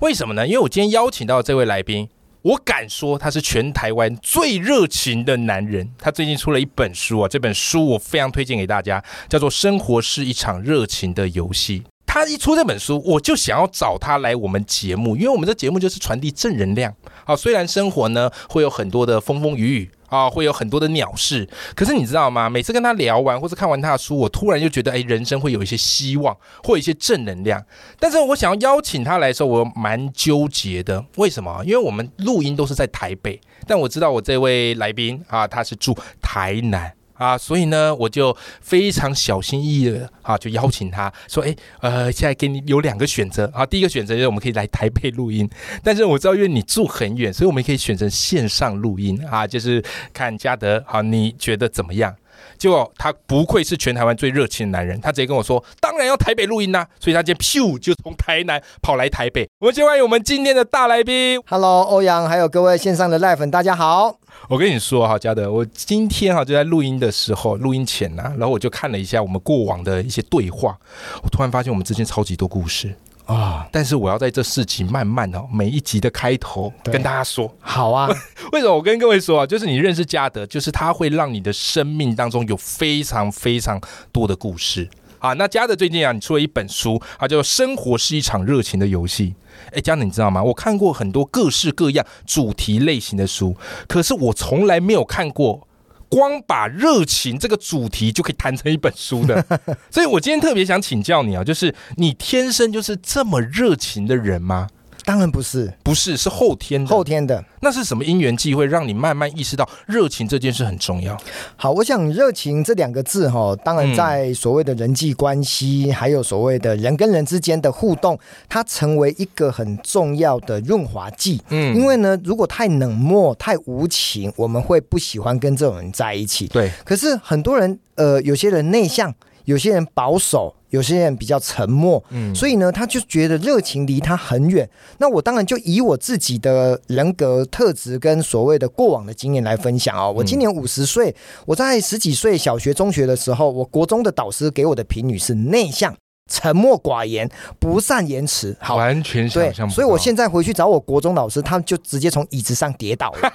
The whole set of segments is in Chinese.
为什么呢？因为我今天邀请到这位来宾，我敢说他是全台湾最热情的男人。他最近出了一本书啊，这本书我非常推荐给大家，叫做《生活是一场热情的游戏》。他一出这本书，我就想要找他来我们节目，因为我们的节目就是传递正能量。好，虽然生活呢会有很多的风风雨雨啊，会有很多的鸟事，可是你知道吗？每次跟他聊完或是看完他的书，我突然就觉得，哎，人生会有一些希望，会有一些正能量。但是我想要邀请他来的时候，我蛮纠结的。为什么？因为我们录音都是在台北，但我知道我这位来宾啊，他是住台南。啊，所以呢，我就非常小心翼翼的啊，就邀请他说，哎，呃，现在给你有两个选择啊，第一个选择就是我们可以来台北录音，但是我知道因为你住很远，所以我们可以选择线上录音啊，就是看嘉德，好，你觉得怎么样？结果他不愧是全台湾最热情的男人，他直接跟我说，当然要台北录音呐，所以他今天咻就从台南跑来台北。我们欢迎我们今天的大来宾，Hello，欧阳，还有各位线上的赖粉，大家好。我跟你说哈，嘉德，我今天哈就在录音的时候，录音前呢，然后我就看了一下我们过往的一些对话，我突然发现我们之间超级多故事啊！但是我要在这四集慢慢哦，每一集的开头跟大家说，好啊。为什么我跟各位说啊？就是你认识嘉德，就是他会让你的生命当中有非常非常多的故事啊。那嘉德最近啊，你出了一本书啊，叫《生活是一场热情的游戏》。哎，嘉德，你知道吗？我看过很多各式各样主题类型的书，可是我从来没有看过光把热情这个主题就可以谈成一本书的。所以我今天特别想请教你啊，就是你天生就是这么热情的人吗？当然不是，不是，是后天的。后天的，那是什么因缘际会让你慢慢意识到热情这件事很重要？好，我想热情这两个字哈，当然在所谓的人际关系，还有所谓的人跟人之间的互动，它成为一个很重要的润滑剂。嗯，因为呢，如果太冷漠、太无情，我们会不喜欢跟这种人在一起。对，可是很多人，呃，有些人内向，有些人保守。有些人比较沉默，嗯，所以呢，他就觉得热情离他很远。那我当然就以我自己的人格特质跟所谓的过往的经验来分享啊。我今年五十岁，我在十几岁小学、中学的时候，我国中的导师给我的评语是内向、沉默寡言、不善言辞。好，完全想象所以我现在回去找我国中老师，他就直接从椅子上跌倒了。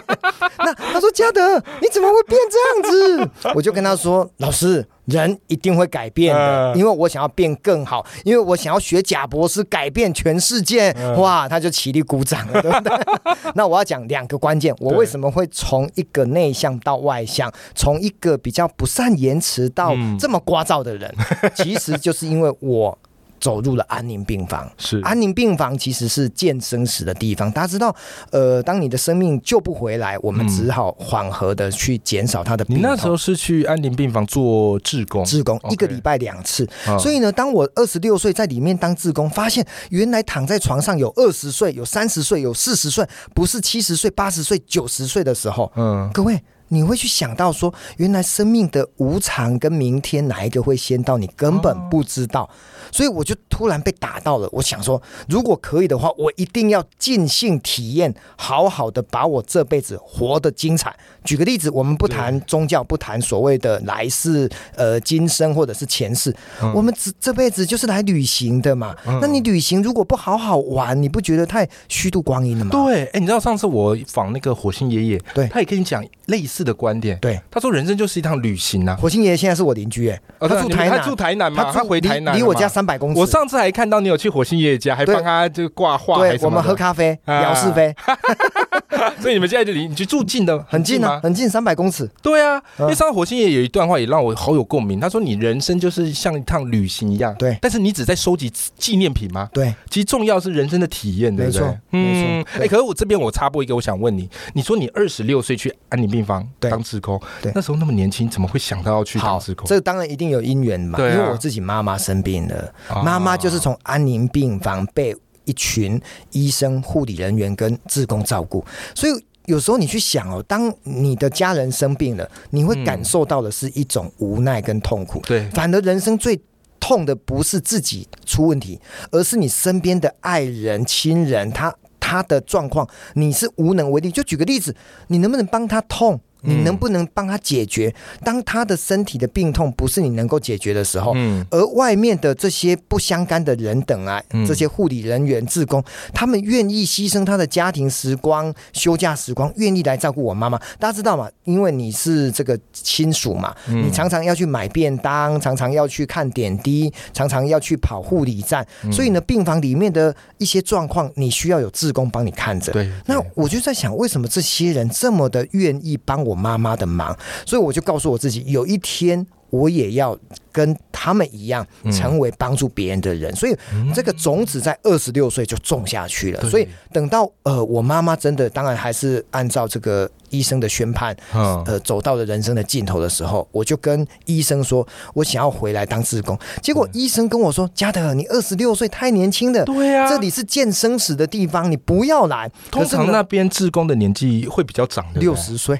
那他说：“嘉德，你怎么会变这样子？”我就跟他说：“老师。”人一定会改变的，因为我想要变更好，因为我想要学贾博士改变全世界。哇，他就起立鼓掌了，对不对？那我要讲两个关键，我为什么会从一个内向到外向，从一个比较不善言辞到这么聒噪的人，其实就是因为我。走入了安宁病房，是安宁病房其实是见生死的地方。大家知道，呃，当你的生命救不回来，我们只好缓和的去减少他的。你那时候是去安宁病房做志工，志工一个礼拜两次。所以呢，当我二十六岁在里面当志工，发现原来躺在床上有二十岁、有三十岁、有四十岁，不是七十岁、八十岁、九十岁的时候，嗯，各位。你会去想到说，原来生命的无常跟明天哪一个会先到，你根本不知道。所以我就突然被打到了。我想说，如果可以的话，我一定要尽兴体验，好好的把我这辈子活得精彩。举个例子，我们不谈宗教，不谈所谓的来世、呃今生或者是前世，我们只这辈子就是来旅行的嘛。那你旅行如果不好好玩，你不觉得太虚度光阴了吗？对，哎，你知道上次我访那个火星爷爷，对他也跟你讲类似。的观点，对。他说，人生就是一趟旅行啊。火星爷爷现在是我邻居，哎，他住台南，他住台南嘛，他回台南，离我家三百公里。我上次还看到你有去火星爷爷家，还帮他就挂画，对，我们喝咖啡聊是非。所以你们现在就离你去住近的，很近啊，很近，三百公尺。对啊，因为上火星爷有一段话也让我好有共鸣。他说：“你人生就是像一趟旅行一样，对，但是你只在收集纪念品吗？对，其实重要是人生的体验，对不对？没错。哎，可是我这边我插播一个，我想问你，你说你二十六岁去安宁病房当职工，对，那时候那么年轻，怎么会想到要去当职工？这当然一定有因缘嘛，因为我自己妈妈生病了，妈妈就是从安宁病房被。一群医生、护理人员跟志工照顾，所以有时候你去想哦，当你的家人生病了，你会感受到的是一种无奈跟痛苦。对，反而人生最痛的不是自己出问题，而是你身边的爱人、亲人，他他的状况，你是无能为力。就举个例子，你能不能帮他痛？你能不能帮他解决？当他的身体的病痛不是你能够解决的时候，嗯，而外面的这些不相干的人等啊，这些护理人员、志工，他们愿意牺牲他的家庭时光、休假时光，愿意来照顾我妈妈。大家知道吗？因为你是这个亲属嘛，你常常要去买便当，常常要去看点滴，常常要去跑护理站，所以呢，病房里面的一些状况，你需要有志工帮你看着。对，那我就在想，为什么这些人这么的愿意帮我？我妈妈的忙，所以我就告诉我自己，有一天我也要。跟他们一样，成为帮助别人的人，所以这个种子在二十六岁就种下去了。所以等到呃，我妈妈真的当然还是按照这个医生的宣判，嗯呃，走到了人生的尽头的时候，我就跟医生说，我想要回来当志工。结果医生跟我说：“嘉德，你二十六岁太年轻了，对呀，这里是见生死的地方，你不要来。通常那边志工的年纪会比较长的，六十岁，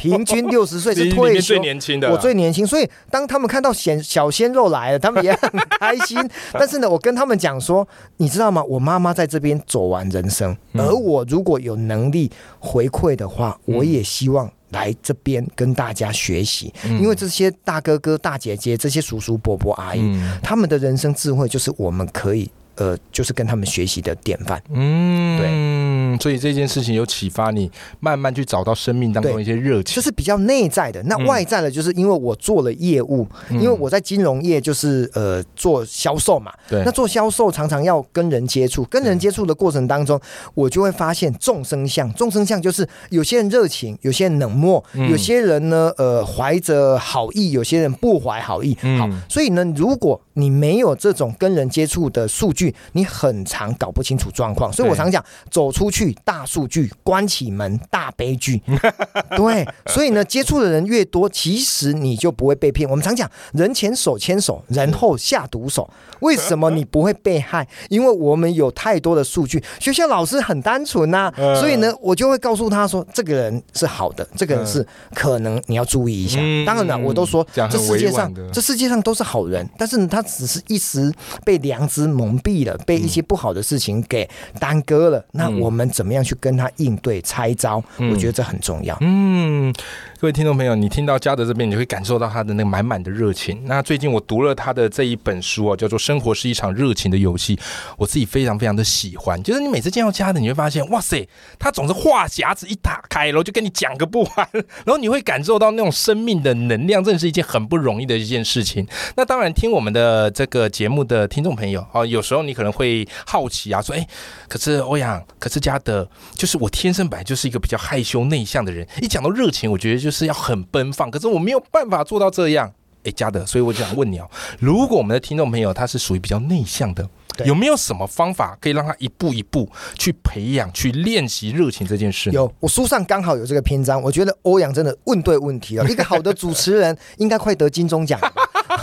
平均六十岁是 退休最年轻的，我最年轻。所以当他们看到鲜小鲜肉来了，他们也很开心。但是呢，我跟他们讲说，你知道吗？我妈妈在这边走完人生，而我如果有能力回馈的话，我也希望来这边跟大家学习。因为这些大哥哥、大姐姐、这些叔叔、伯伯、阿姨，他们的人生智慧，就是我们可以。呃，就是跟他们学习的典范。嗯，对，所以这件事情有启发你，慢慢去找到生命当中一些热情，就是比较内在的。那外在的，就是因为我做了业务，因为我在金融业就是呃做销售嘛。对，那做销售常常要跟人接触，跟人接触的过程当中，我就会发现众生相。众生相就是有些人热情，有些人冷漠，有些人呢呃怀着好意，有些人不怀好意。好，所以呢，如果你没有这种跟人接触的数据，你很常搞不清楚状况，所以我常讲，走出去大数据，关起门大悲剧。对，所以呢，接触的人越多，其实你就不会被骗。我们常讲，人前手牵手，人后下毒手。为什么你不会被害？因为我们有太多的数据。学校老师很单纯呐，所以呢，我就会告诉他说，这个人是好的，这个人是可能你要注意一下。当然了，我都说，这世界上这世界上都是好人，但是他只是一时被良知蒙蔽。了，被一些不好的事情给耽搁了，那我们怎么样去跟他应对拆招？我觉得这很重要。嗯。各位听众朋友，你听到嘉德这边，你会感受到他的那个满满的热情。那最近我读了他的这一本书啊，叫做《生活是一场热情的游戏》，我自己非常非常的喜欢。就是你每次见到嘉德，你会发现，哇塞，他总是话匣子一打开，然后就跟你讲个不完，然后你会感受到那种生命的能量，真的是一件很不容易的一件事情。那当然，听我们的这个节目的听众朋友啊，有时候你可能会好奇啊，说，哎，可是欧阳，可是嘉德，就是我天生本来就是一个比较害羞内向的人，一讲到热情，我觉得就。是要很奔放，可是我没有办法做到这样。哎，嘉德，所以我就想问你哦，如果我们的听众朋友他是属于比较内向的，有没有什么方法可以让他一步一步去培养、去练习热情这件事？有，我书上刚好有这个篇章。我觉得欧阳真的问对问题了。一个好的主持人 应该快得金钟奖。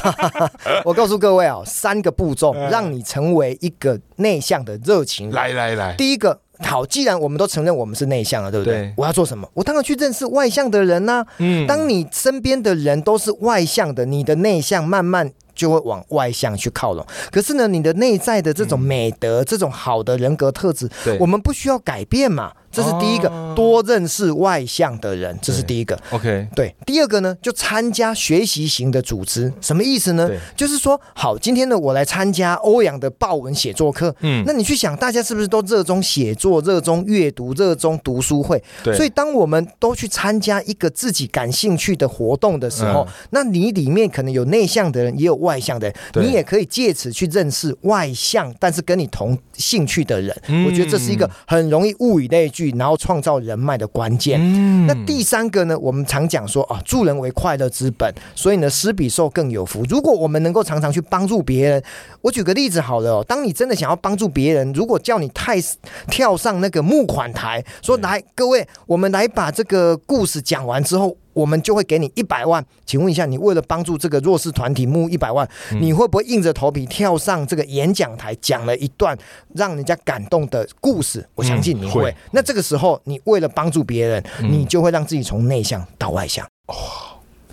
我告诉各位啊，三个步骤让你成为一个内向的热情。来来来，第一个。好，既然我们都承认我们是内向了，对不对？我要做什么？我当然去认识外向的人呐。嗯，当你身边的人都是外向的，你的内向慢慢就会往外向去靠拢。可是呢，你的内在的这种美德、这种好的人格特质，我们不需要改变嘛。这是第一个，多认识外向的人，这是第一个。OK，对。第二个呢，就参加学习型的组织，什么意思呢？就是说，好，今天呢，我来参加欧阳的报文写作课。嗯，那你去想，大家是不是都热衷写作、热衷阅读、热衷读书会？对。所以，当我们都去参加一个自己感兴趣的活动的时候，那你里面可能有内向的人，也有外向的人，你也可以借此去认识外向但是跟你同兴趣的人。我觉得这是一个很容易物以类聚。然后创造人脉的关键。那第三个呢？我们常讲说啊，助人为快乐之本，所以呢，施比受更有福。如果我们能够常常去帮助别人，我举个例子好了哦，当你真的想要帮助别人，如果叫你太跳上那个募款台，说来各位，我们来把这个故事讲完之后。我们就会给你一百万。请问一下，你为了帮助这个弱势团体募一百万，你会不会硬着头皮跳上这个演讲台，讲了一段让人家感动的故事？我相信你会。那这个时候，你为了帮助别人，你就会让自己从内向到外向。哇，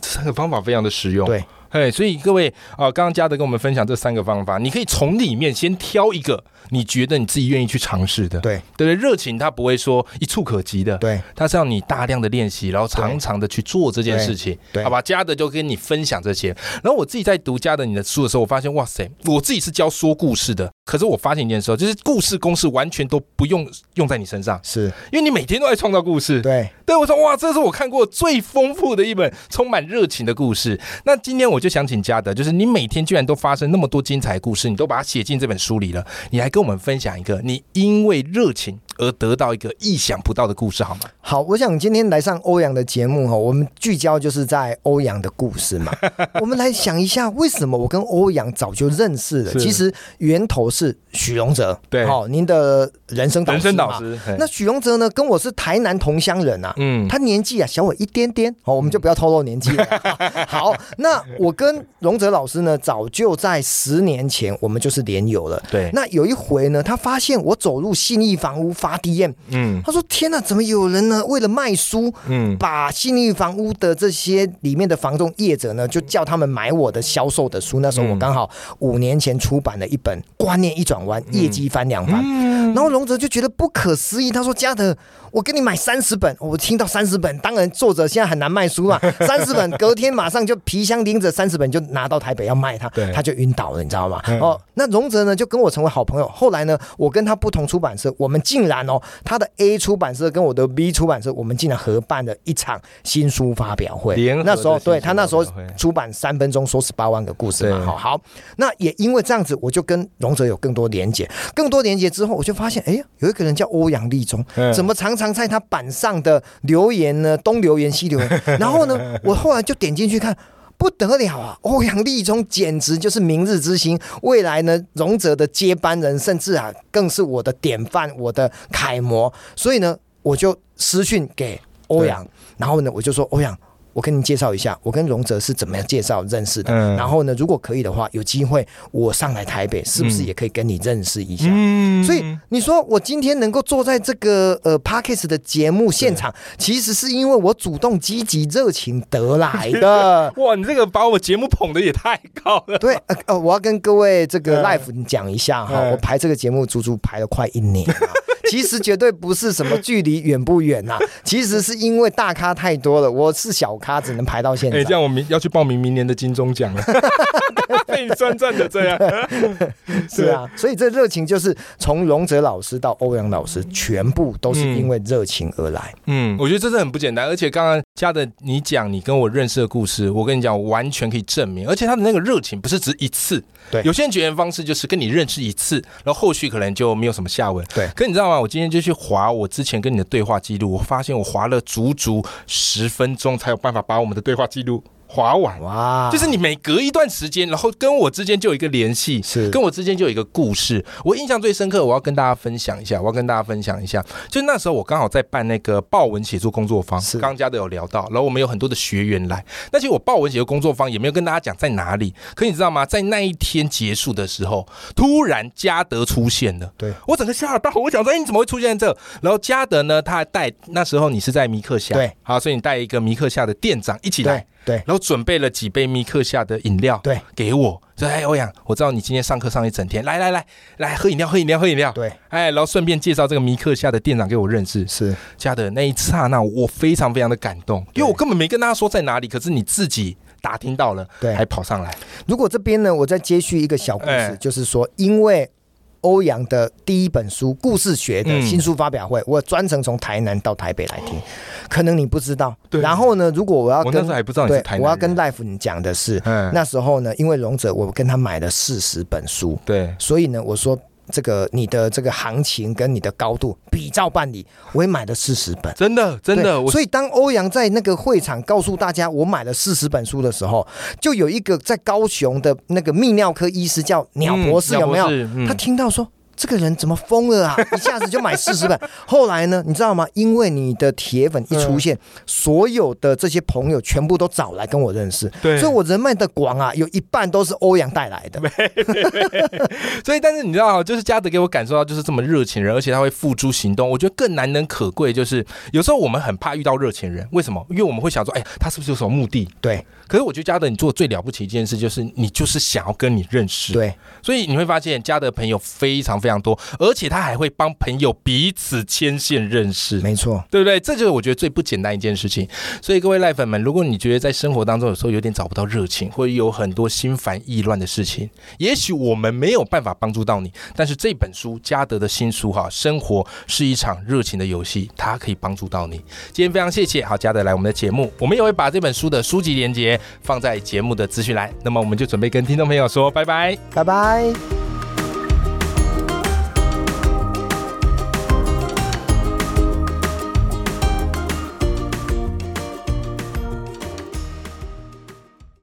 这三个方法非常的实用。对。哎，所以各位啊，刚刚嘉德跟我们分享这三个方法，你可以从里面先挑一个你觉得你自己愿意去尝试的。对，对对，热情它不会说一触可及的，对，它是要你大量的练习，然后常常的去做这件事情，对，好吧？嘉德就跟你分享这些，然后我自己在读嘉德你的书的时候，我发现哇塞，我自己是教说故事的，可是我发现一件事，就是故事公式完全都不用用在你身上，是因为你每天都在创造故事，对，对我说哇，这是我看过最丰富的一本充满热情的故事。那今天我就想请嘉德就。就是你每天居然都发生那么多精彩故事，你都把它写进这本书里了。你来跟我们分享一个你因为热情而得到一个意想不到的故事，好吗？好，我想今天来上欧阳的节目哈，我们聚焦就是在欧阳的故事嘛。我们来想一下，为什么我跟欧阳早就认识了？其实源头是许荣哲，对，好，您的人生人生导师。那许荣哲呢，跟我是台南同乡人啊，嗯，他年纪啊小我一点点，好，我们就不要透露年纪了。好，那我跟荣哲。老师呢，早就在十年前，我们就是连友了。对，那有一回呢，他发现我走入信义房屋发 DM，嗯，他说：“天哪，怎么有人呢？为了卖书，嗯，把信义房屋的这些里面的房仲业者呢，就叫他们买我的销售的书。那时候我刚好五年前出版了一本《观念一转弯，业绩翻两番》。然后龙泽就觉得不可思议，他说：‘嘉德，我给你买三十本。’我听到三十本，当然作者现在很难卖书嘛，三十本，隔天马上就皮箱拎着三十本就拿到。”台北要卖他，他就晕倒了，你知道吗？哦，那荣泽呢就跟我成为好朋友。后来呢，我跟他不同出版社，我们竟然哦，他的 A 出版社跟我的 B 出版社，我们竟然合办了一场新书发表会。那时候，对他那时候出版三分钟说十八万个故事嘛。好，好，那也因为这样子，我就跟荣泽有更多连接，更多连接之后，我就发现，哎呀，有一个人叫欧阳立中，怎么常常在他板上的留言呢？东留言西留言，然后呢，我后来就点进去看。不得了啊！欧阳立中简直就是明日之星，未来呢，荣泽的接班人，甚至啊，更是我的典范，我的楷模。所以呢，我就私讯给欧阳，然后呢，我就说欧阳。我跟您介绍一下，我跟荣泽是怎么样介绍认识的。然后呢，如果可以的话，有机会我上来台北，是不是也可以跟你认识一下？所以你说我今天能够坐在这个呃 Parkes 的节目现场，其实是因为我主动、积极、热情得来的。哇，你这个把我节目捧的也太高了。对，呃，我要跟各位这个 Life 讲一下哈，我排这个节目足足排了快一年。其实绝对不是什么距离远不远呐，其实是因为大咖太多了，我是小咖，只能排到现在。哎，这样我明要去报名明年的金钟奖了，被你算赚的这样。是啊，所以这热情就是从荣泽老师到欧阳老师，全部都是因为热情而来。嗯，我觉得这是很不简单，而且刚刚加的你讲你跟我认识的故事，我跟你讲完全可以证明，而且他的那个热情不是只一次。对，有些人绝缘方式就是跟你认识一次，然后后续可能就没有什么下文。对，可你知道吗？我今天就去划我之前跟你的对话记录，我发现我划了足足十分钟才有办法把我们的对话记录。滑完哇，就是你每隔一段时间，然后跟我之间就有一个联系，是跟我之间就有一个故事。我印象最深刻，我要跟大家分享一下，我要跟大家分享一下，就那时候我刚好在办那个报文写作工作坊，是刚家都有聊到，然后我们有很多的学员来。那其实我报文写作工作坊也没有跟大家讲在哪里，可你知道吗？在那一天结束的时候，突然嘉德出现了，对我整个吓到，我想说，哎，你怎么会出现在这？然后嘉德呢，他还带那时候你是在米克夏，对，好，所以你带一个米克夏的店长一起来。对，然后准备了几杯米克夏的饮料，对，给我。说：“哎，欧阳，我知道你今天上课上一整天，来来来，来喝饮料，喝饮料，喝饮料。”对，哎，然后顺便介绍这个米克夏的店长给我认识，是。家的那一刹那，我非常非常的感动，因为我根本没跟大家说在哪里，可是你自己打听到了，对，还跑上来。如果这边呢，我再接续一个小故事，就是说，因为。欧阳的第一本书《故事学》的新书发表会，我专程从台南到台北来听，可能你不知道。然后呢，如果我要跟还不知道你是台南，我要跟 Life 你讲的是，那时候呢，因为荣者，我跟他买了四十本书，对，所以呢，我说。这个你的这个行情跟你的高度比照办理，我也买了四十本，真的真的。所以当欧阳在那个会场告诉大家我买了四十本书的时候，就有一个在高雄的那个泌尿科医师叫鸟博士，有没有？他听到说。这个人怎么疯了啊？一下子就买四十本。后来呢，你知道吗？因为你的铁粉一出现，所有的这些朋友全部都找来跟我认识。对，所以我人脉的广啊，有一半都是欧阳带来的。所以，但是你知道，就是嘉德给我感受到就是这么热情人，而且他会付诸行动。我觉得更难能可贵就是，有时候我们很怕遇到热情人，为什么？因为我们会想说，哎，他是不是有什么目的？对。可是我觉得嘉德，你做最了不起一件事，就是你就是想要跟你认识。对。所以你会发现，嘉德朋友非常非常多，而且他还会帮朋友彼此牵线认识。没错，对不对？这就是我觉得最不简单一件事情。所以各位赖粉们，如果你觉得在生活当中有时候有点找不到热情，或者有很多心烦意乱的事情，也许我们没有办法帮助到你。但是这本书，嘉德的新书哈，生活是一场热情的游戏，它可以帮助到你。今天非常谢谢好嘉德来我们的节目，我们也会把这本书的书籍连接放在节目的资讯栏。那么我们就准备跟听众朋友说拜拜，拜拜。